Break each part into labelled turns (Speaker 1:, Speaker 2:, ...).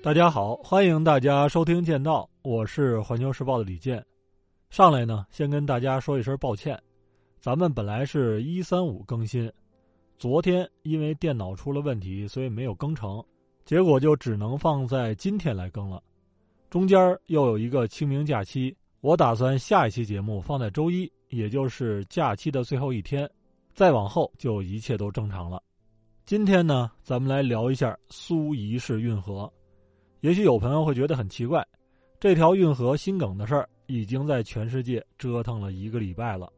Speaker 1: 大家好，欢迎大家收听《剑道》，我是环球时报的李健。上来呢，先跟大家说一声抱歉，咱们本来是一三五更新，昨天因为电脑出了问题，所以没有更成，结果就只能放在今天来更了。中间又有一个清明假期，我打算下一期节目放在周一，也就是假期的最后一天，再往后就一切都正常了。今天呢，咱们来聊一下苏伊士运河。也许有朋友会觉得很奇怪，这条运河心梗的事儿已经在全世界折腾了一个礼拜了，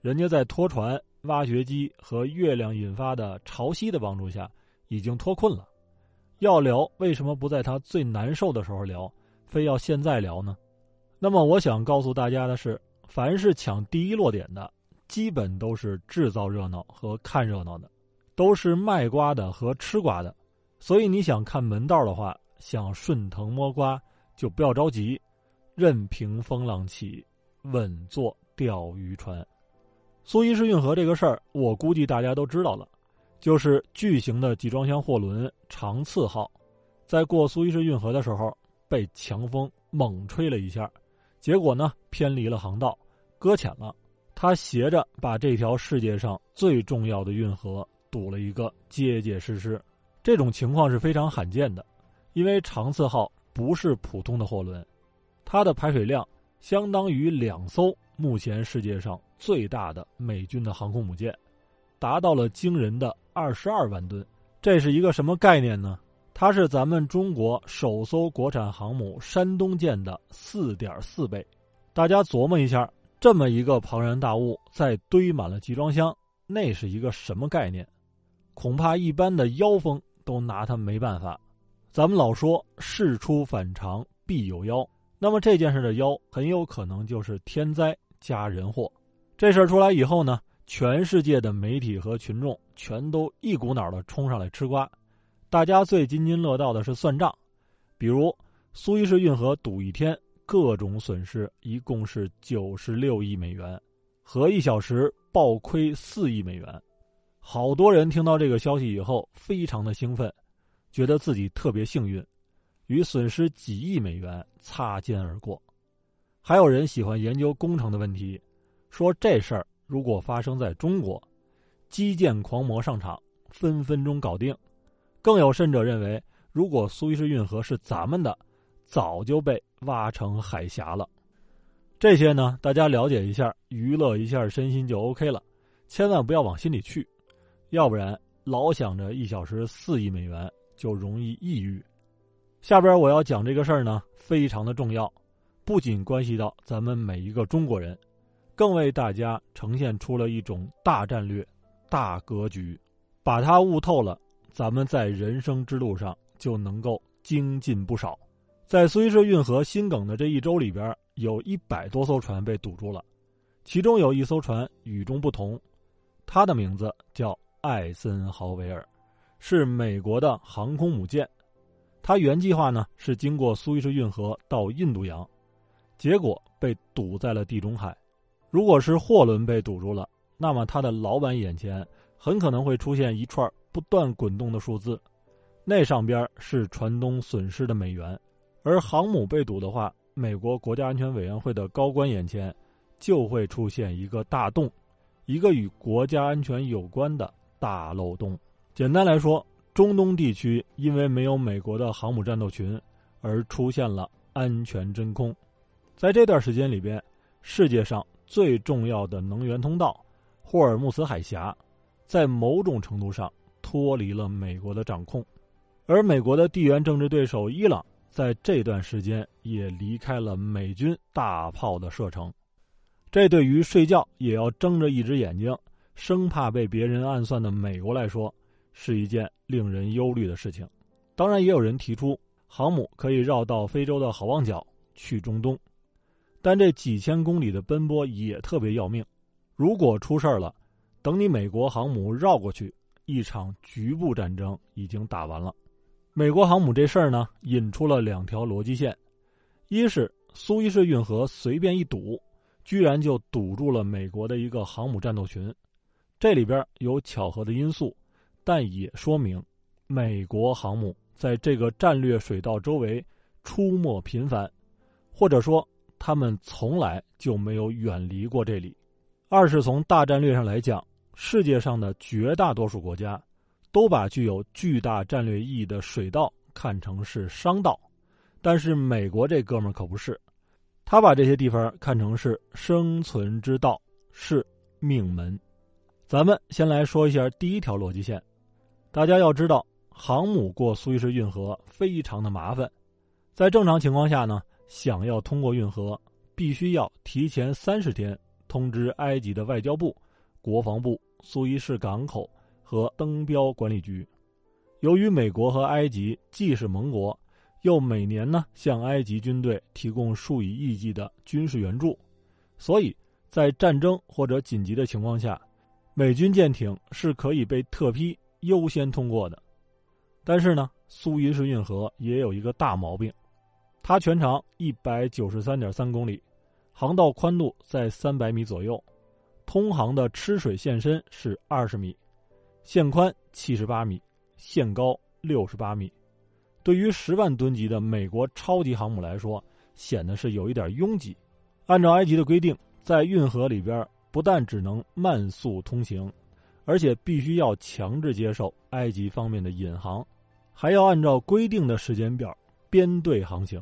Speaker 1: 人家在拖船、挖掘机和月亮引发的潮汐的帮助下，已经脱困了。要聊为什么不在他最难受的时候聊，非要现在聊呢？那么我想告诉大家的是，凡是抢第一落点的，基本都是制造热闹和看热闹的。都是卖瓜的和吃瓜的，所以你想看门道的话，想顺藤摸瓜，就不要着急，任凭风浪起，稳坐钓鱼船。苏伊士运河这个事儿，我估计大家都知道了，就是巨型的集装箱货轮长次号，在过苏伊士运河的时候被强风猛吹了一下，结果呢偏离了航道，搁浅了。它斜着把这条世界上最重要的运河。堵了一个结结实实，这种情况是非常罕见的，因为长次号不是普通的货轮，它的排水量相当于两艘目前世界上最大的美军的航空母舰，达到了惊人的二十二万吨。这是一个什么概念呢？它是咱们中国首艘国产航母山东舰的四点四倍。大家琢磨一下，这么一个庞然大物，在堆满了集装箱，那是一个什么概念？恐怕一般的妖风都拿它没办法。咱们老说事出反常必有妖，那么这件事的妖很有可能就是天灾加人祸。这事儿出来以后呢，全世界的媒体和群众全都一股脑的冲上来吃瓜。大家最津津乐道的是算账，比如苏伊士运河堵一天，各种损失一共是九十六亿美元，和一小时暴亏四亿美元。好多人听到这个消息以后，非常的兴奋，觉得自己特别幸运，与损失几亿美元擦肩而过。还有人喜欢研究工程的问题，说这事儿如果发生在中国，基建狂魔上场，分分钟搞定。更有甚者认为，如果苏伊士运河是咱们的，早就被挖成海峡了。这些呢，大家了解一下，娱乐一下身心就 OK 了，千万不要往心里去。要不然老想着一小时四亿美元就容易抑郁。下边我要讲这个事儿呢，非常的重要，不仅关系到咱们每一个中国人，更为大家呈现出了一种大战略、大格局。把它悟透了，咱们在人生之路上就能够精进不少。在苏伊士运河心梗的这一周里边，有一百多艘船被堵住了，其中有一艘船与众不同，它的名字叫。艾森豪维尔是美国的航空母舰，它原计划呢是经过苏伊士运河到印度洋，结果被堵在了地中海。如果是货轮被堵住了，那么他的老板眼前很可能会出现一串不断滚动的数字，那上边是船东损失的美元；而航母被堵的话，美国国家安全委员会的高官眼前就会出现一个大洞，一个与国家安全有关的。大漏洞。简单来说，中东地区因为没有美国的航母战斗群，而出现了安全真空。在这段时间里边，世界上最重要的能源通道——霍尔木茨海峡，在某种程度上脱离了美国的掌控。而美国的地缘政治对手伊朗，在这段时间也离开了美军大炮的射程。这对于睡觉也要睁着一只眼睛。生怕被别人暗算的美国来说，是一件令人忧虑的事情。当然，也有人提出航母可以绕到非洲的好望角去中东，但这几千公里的奔波也特别要命。如果出事儿了，等你美国航母绕过去，一场局部战争已经打完了。美国航母这事儿呢，引出了两条逻辑线：一是苏伊士运河随便一堵，居然就堵住了美国的一个航母战斗群。这里边有巧合的因素，但也说明美国航母在这个战略水道周围出没频繁，或者说他们从来就没有远离过这里。二是从大战略上来讲，世界上的绝大多数国家都把具有巨大战略意义的水道看成是商道，但是美国这哥们儿可不是，他把这些地方看成是生存之道，是命门。咱们先来说一下第一条逻辑线，大家要知道，航母过苏伊士运河非常的麻烦，在正常情况下呢，想要通过运河，必须要提前三十天通知埃及的外交部、国防部、苏伊士港口和登标管理局。由于美国和埃及既是盟国，又每年呢向埃及军队提供数以亿计的军事援助，所以在战争或者紧急的情况下。美军舰艇是可以被特批优先通过的，但是呢，苏伊士运河也有一个大毛病，它全长一百九十三点三公里，航道宽度在三百米左右，通航的吃水线深是二十米，线宽七十八米，线高六十八米，对于十万吨级的美国超级航母来说，显得是有一点拥挤。按照埃及的规定，在运河里边。不但只能慢速通行，而且必须要强制接受埃及方面的引航，还要按照规定的时间表编队航行。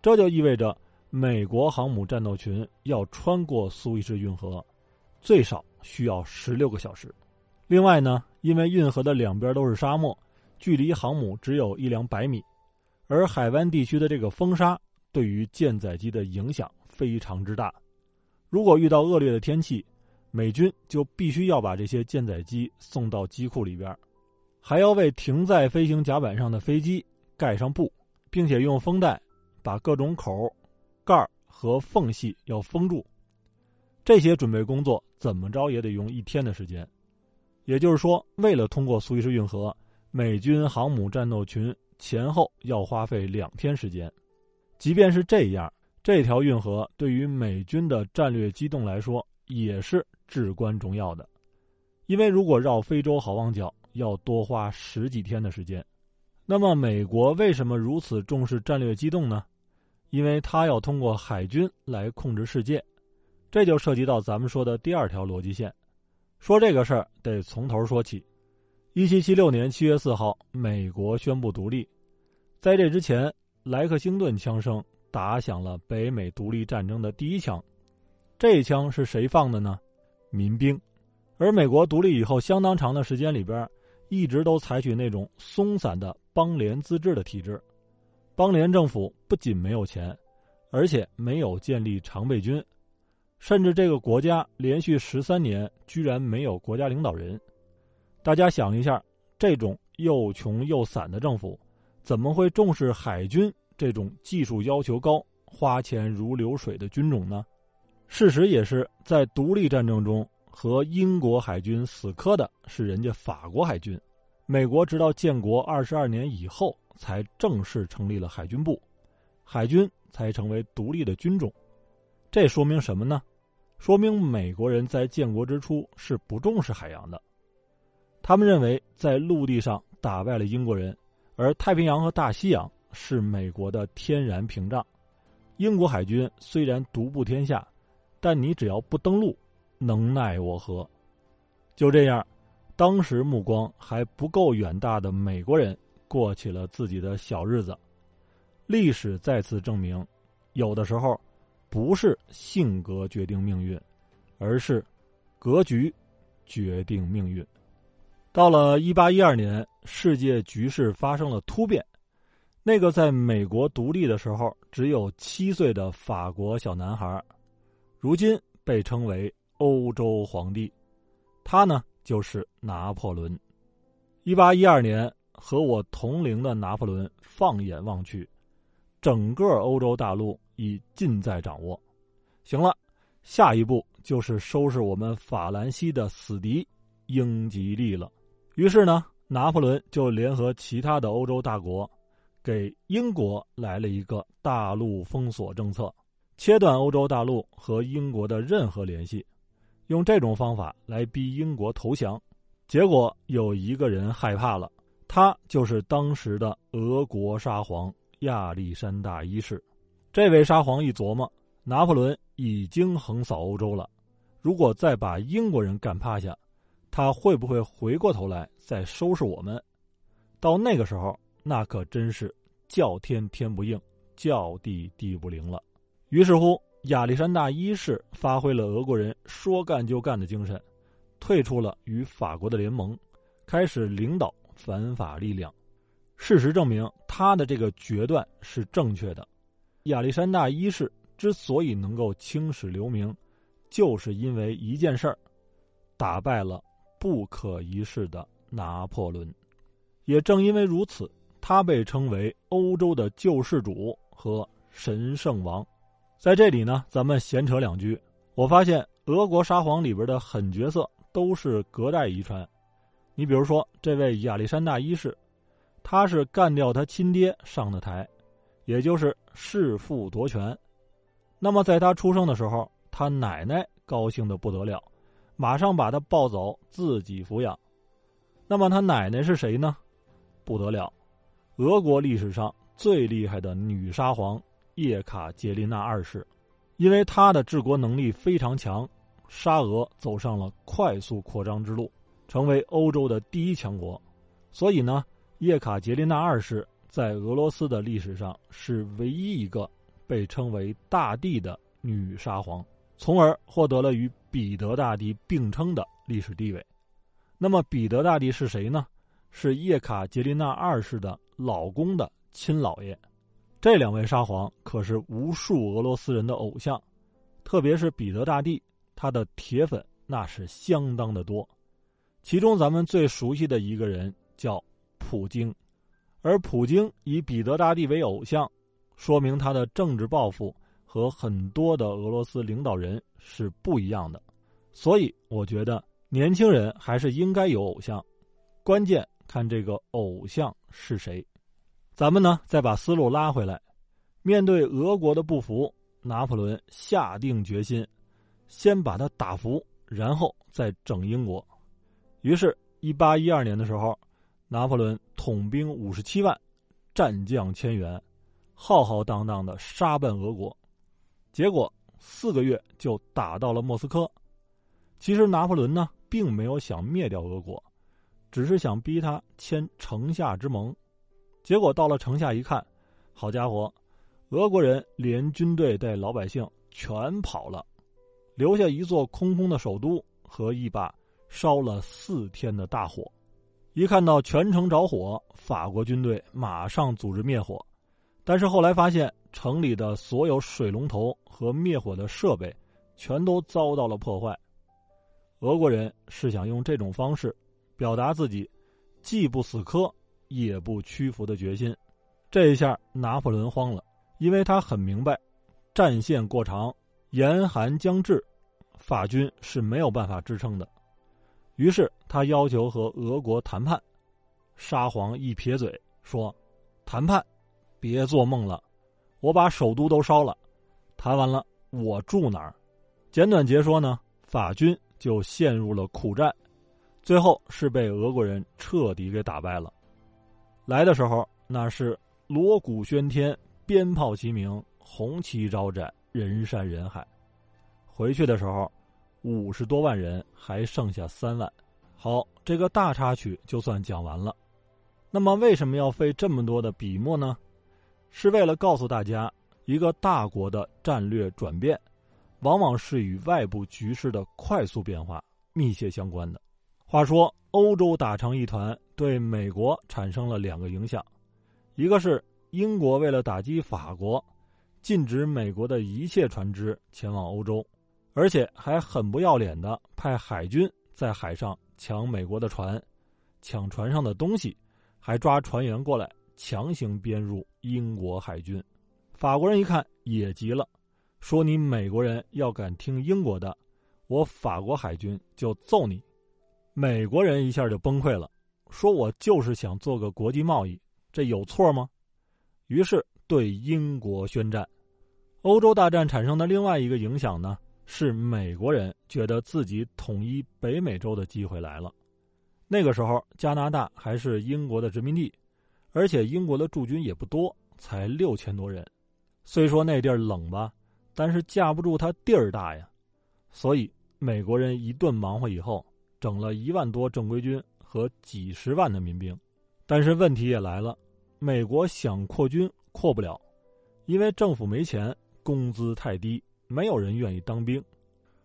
Speaker 1: 这就意味着美国航母战斗群要穿过苏伊士运河，最少需要十六个小时。另外呢，因为运河的两边都是沙漠，距离航母只有一两百米，而海湾地区的这个风沙对于舰载机的影响非常之大。如果遇到恶劣的天气，美军就必须要把这些舰载机送到机库里边，还要为停在飞行甲板上的飞机盖上布，并且用封带把各种口、盖和缝隙要封住。这些准备工作怎么着也得用一天的时间。也就是说，为了通过苏伊士运河，美军航母战斗群前后要花费两天时间。即便是这样。这条运河对于美军的战略机动来说也是至关重要的，因为如果绕非洲好望角要多花十几天的时间，那么美国为什么如此重视战略机动呢？因为它要通过海军来控制世界，这就涉及到咱们说的第二条逻辑线。说这个事儿得从头说起。一七七六年七月四号，美国宣布独立，在这之前，莱克星顿枪声。打响了北美独立战争的第一枪，这一枪是谁放的呢？民兵。而美国独立以后相当长的时间里边，一直都采取那种松散的邦联自治的体制。邦联政府不仅没有钱，而且没有建立常备军，甚至这个国家连续十三年居然没有国家领导人。大家想一下，这种又穷又散的政府，怎么会重视海军？这种技术要求高、花钱如流水的军种呢？事实也是在独立战争中和英国海军死磕的是人家法国海军。美国直到建国二十二年以后才正式成立了海军部，海军才成为独立的军种。这说明什么呢？说明美国人在建国之初是不重视海洋的。他们认为在陆地上打败了英国人，而太平洋和大西洋。是美国的天然屏障。英国海军虽然独步天下，但你只要不登陆，能奈我何？就这样，当时目光还不够远大的美国人过起了自己的小日子。历史再次证明，有的时候不是性格决定命运，而是格局决定命运。到了一八一二年，世界局势发生了突变。那个在美国独立的时候只有七岁的法国小男孩，如今被称为欧洲皇帝，他呢就是拿破仑。一八一二年，和我同龄的拿破仑放眼望去，整个欧洲大陆已尽在掌握。行了，下一步就是收拾我们法兰西的死敌英吉利了。于是呢，拿破仑就联合其他的欧洲大国。给英国来了一个大陆封锁政策，切断欧洲大陆和英国的任何联系，用这种方法来逼英国投降。结果有一个人害怕了，他就是当时的俄国沙皇亚历山大一世。这位沙皇一琢磨，拿破仑已经横扫欧洲了，如果再把英国人干趴下，他会不会回过头来再收拾我们？到那个时候，那可真是叫天天不应，叫地地不灵了。于是乎，亚历山大一世发挥了俄国人说干就干的精神，退出了与法国的联盟，开始领导反法力量。事实证明，他的这个决断是正确的。亚历山大一世之所以能够青史留名，就是因为一件事儿，打败了不可一世的拿破仑。也正因为如此，他被称为欧洲的救世主和神圣王。在这里呢，咱们闲扯两句。我发现俄国沙皇里边的狠角色都是隔代遗传。你比如说这位亚历山大一世，他是干掉他亲爹上的台，也就是弑父夺权。那么在他出生的时候，他奶奶高兴的不得了，马上把他抱走自己抚养。那么他奶奶是谁呢？不得了，俄国历史上最厉害的女沙皇。叶卡捷琳娜二世，因为他的治国能力非常强，沙俄走上了快速扩张之路，成为欧洲的第一强国。所以呢，叶卡捷琳娜二世在俄罗斯的历史上是唯一一个被称为“大帝”的女沙皇，从而获得了与彼得大帝并称的历史地位。那么，彼得大帝是谁呢？是叶卡捷琳娜二世的老公的亲老爷。这两位沙皇可是无数俄罗斯人的偶像，特别是彼得大帝，他的铁粉那是相当的多。其中咱们最熟悉的一个人叫普京，而普京以彼得大帝为偶像，说明他的政治抱负和很多的俄罗斯领导人是不一样的。所以，我觉得年轻人还是应该有偶像，关键看这个偶像是谁。咱们呢，再把思路拉回来，面对俄国的不服，拿破仑下定决心，先把他打服，然后再整英国。于是，一八一二年的时候，拿破仑统兵五十七万，战将千员，浩浩荡荡的杀奔俄国。结果四个月就打到了莫斯科。其实拿破仑呢，并没有想灭掉俄国，只是想逼他签城下之盟。结果到了城下一看，好家伙，俄国人连军队带老百姓全跑了，留下一座空空的首都和一把烧了四天的大火。一看到全城着火，法国军队马上组织灭火，但是后来发现城里的所有水龙头和灭火的设备全都遭到了破坏。俄国人是想用这种方式表达自己既不死磕。也不屈服的决心，这一下拿破仑慌了，因为他很明白，战线过长，严寒将至，法军是没有办法支撑的。于是他要求和俄国谈判。沙皇一撇嘴说：“谈判，别做梦了，我把首都都烧了，谈完了我住哪儿？”简短截说呢，法军就陷入了苦战，最后是被俄国人彻底给打败了。来的时候那是锣鼓喧天、鞭炮齐鸣、红旗招展、人山人海；回去的时候，五十多万人还剩下三万。好，这个大插曲就算讲完了。那么为什么要费这么多的笔墨呢？是为了告诉大家，一个大国的战略转变，往往是与外部局势的快速变化密切相关的。话说。欧洲打成一团，对美国产生了两个影响，一个是英国为了打击法国，禁止美国的一切船只前往欧洲，而且还很不要脸的派海军在海上抢美国的船，抢船上的东西，还抓船员过来强行编入英国海军。法国人一看也急了，说：“你美国人要敢听英国的，我法国海军就揍你。”美国人一下就崩溃了，说我就是想做个国际贸易，这有错吗？于是对英国宣战。欧洲大战产生的另外一个影响呢，是美国人觉得自己统一北美洲的机会来了。那个时候，加拿大还是英国的殖民地，而且英国的驻军也不多，才六千多人。虽说那地儿冷吧，但是架不住它地儿大呀。所以美国人一顿忙活以后，整了一万多正规军和几十万的民兵。但是问题也来了，美国想扩军扩不了，因为政府没钱，工资太低，没有人愿意当兵。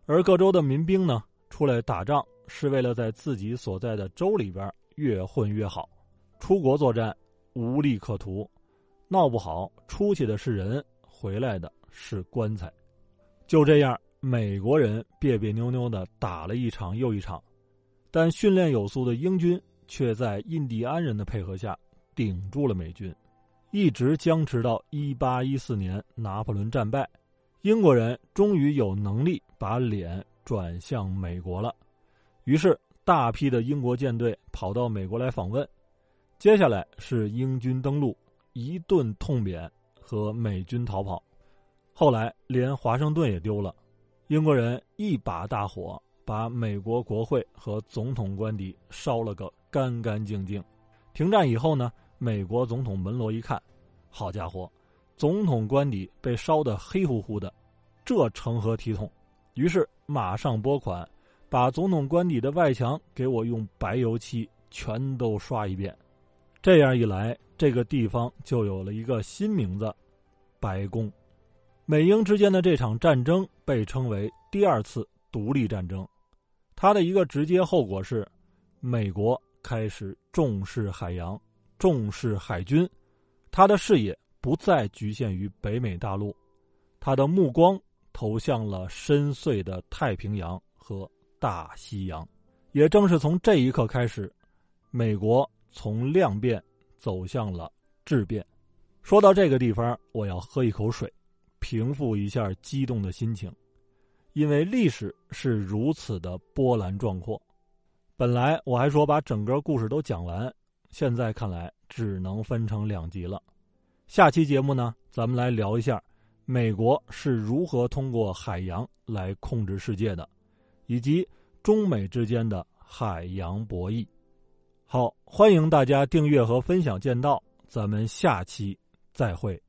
Speaker 1: 而各州的民兵呢，出来打仗是为了在自己所在的州里边越混越好，出国作战无利可图，闹不好出去的是人，回来的是棺材。就这样。美国人别别扭扭的打了一场又一场，但训练有素的英军却在印第安人的配合下顶住了美军，一直僵持到一八一四年拿破仑战败，英国人终于有能力把脸转向美国了。于是，大批的英国舰队跑到美国来访问。接下来是英军登陆，一顿痛扁和美军逃跑，后来连华盛顿也丢了。英国人一把大火把美国国会和总统官邸烧了个干干净净。停战以后呢，美国总统门罗一看，好家伙，总统官邸被烧得黑乎乎的，这成何体统？于是马上拨款，把总统官邸的外墙给我用白油漆全都刷一遍。这样一来，这个地方就有了一个新名字——白宫。美英之间的这场战争被称为第二次独立战争，它的一个直接后果是，美国开始重视海洋，重视海军，他的视野不再局限于北美大陆，他的目光投向了深邃的太平洋和大西洋。也正是从这一刻开始，美国从量变走向了质变。说到这个地方，我要喝一口水。平复一下激动的心情，因为历史是如此的波澜壮阔。本来我还说把整个故事都讲完，现在看来只能分成两集了。下期节目呢，咱们来聊一下美国是如何通过海洋来控制世界的，以及中美之间的海洋博弈。好，欢迎大家订阅和分享《剑道》，咱们下期再会。